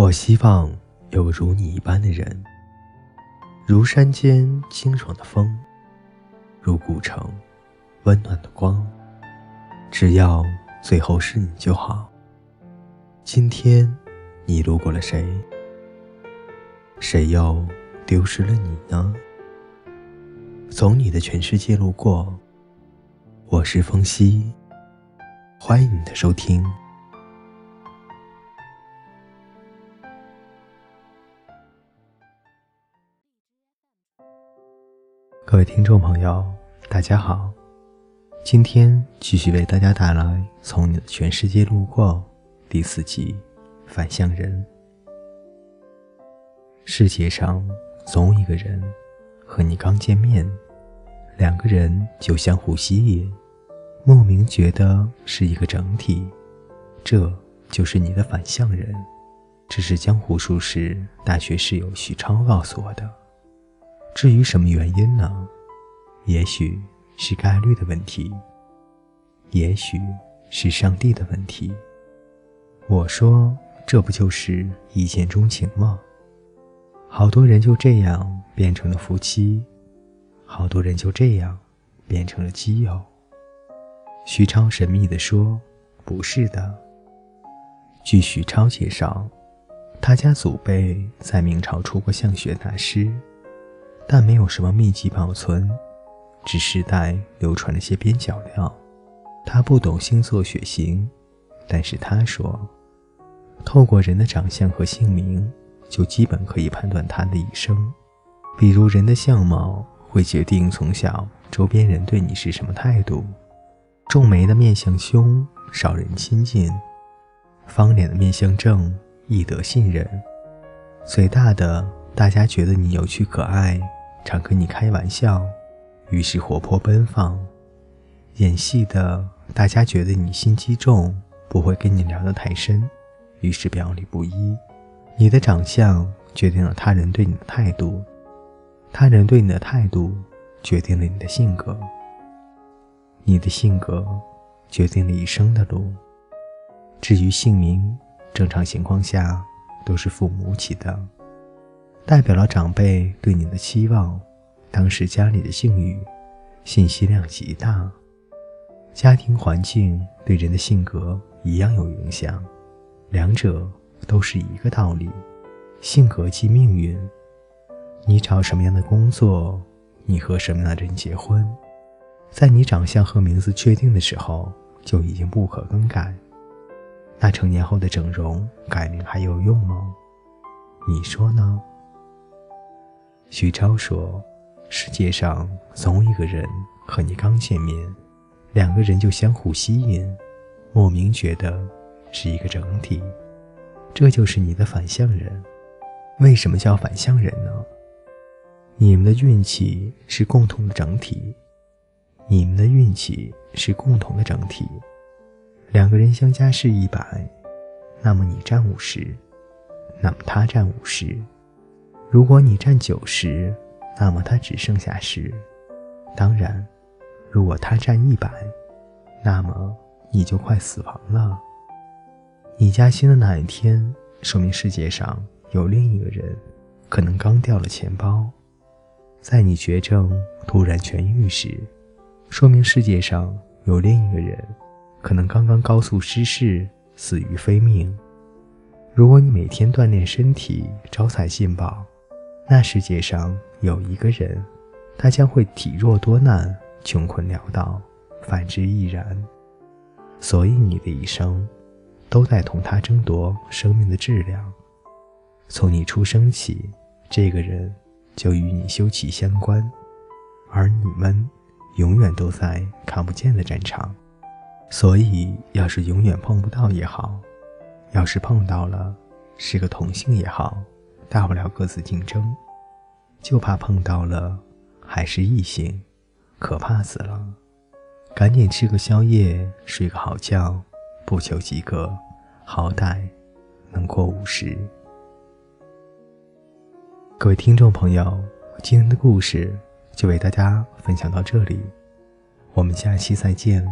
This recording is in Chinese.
我希望有如你一般的人，如山间清爽的风，如古城温暖的光。只要最后是你就好。今天，你路过了谁？谁又丢失了你呢？从你的全世界路过，我是风夕，欢迎你的收听。各位听众朋友，大家好，今天继续为大家带来《从你的全世界路过》第四集《反向人》。世界上总有一个人，和你刚见面，两个人就相互吸引，莫名觉得是一个整体，这就是你的反向人。这是江湖术士大学室友许超告诉我的。至于什么原因呢？也许是概率的问题，也许是上帝的问题。我说，这不就是一见钟情吗？好多人就这样变成了夫妻，好多人就这样变成了基友。徐超神秘地说：“不是的。”据徐超介绍，他家祖辈在明朝出过相学大师。但没有什么秘籍保存，只世代流传了些边角料。他不懂星座血型，但是他说，透过人的长相和姓名，就基本可以判断他的一生。比如人的相貌会决定从小周边人对你是什么态度。皱眉的面相凶，少人亲近；方脸的面相正，易得信任；嘴大的，大家觉得你有趣可爱。常跟你开玩笑，于是活泼奔放；演戏的大家觉得你心机重，不会跟你聊得太深，于是表里不一。你的长相决定了他人对你的态度，他人对你的态度决定了你的性格，你的性格决定了一生的路。至于姓名，正常情况下都是父母起的。代表了长辈对你的期望，当时家里的境遇，信息量极大，家庭环境对人的性格一样有影响，两者都是一个道理，性格即命运。你找什么样的工作，你和什么样的人结婚，在你长相和名字确定的时候就已经不可更改，那成年后的整容改名还有用吗？你说呢？徐超说：“世界上总有一个人和你刚见面，两个人就相互吸引，莫名觉得是一个整体，这就是你的反向人。为什么叫反向人呢？你们的运气是共同的整体，你们的运气是共同的整体。两个人相加是一百，那么你占五十，那么他占五十。”如果你占九十，那么他只剩下十。当然，如果他占一百，那么你就快死亡了。你加薪的那一天，说明世界上有另一个人，可能刚掉了钱包。在你绝症突然痊愈时，说明世界上有另一个人，可能刚刚高速失事，死于非命。如果你每天锻炼身体，招财进宝。那世界上有一个人，他将会体弱多难、穷困潦倒，反之亦然。所以你的一生，都在同他争夺生命的质量。从你出生起，这个人就与你休戚相关，而你们永远都在看不见的战场。所以，要是永远碰不到也好，要是碰到了，是个同性也好。大不了各自竞争，就怕碰到了还是异性，可怕死了。赶紧吃个宵夜，睡个好觉，不求及格，好歹能过五十。各位听众朋友，今天的故事就为大家分享到这里，我们下期再见。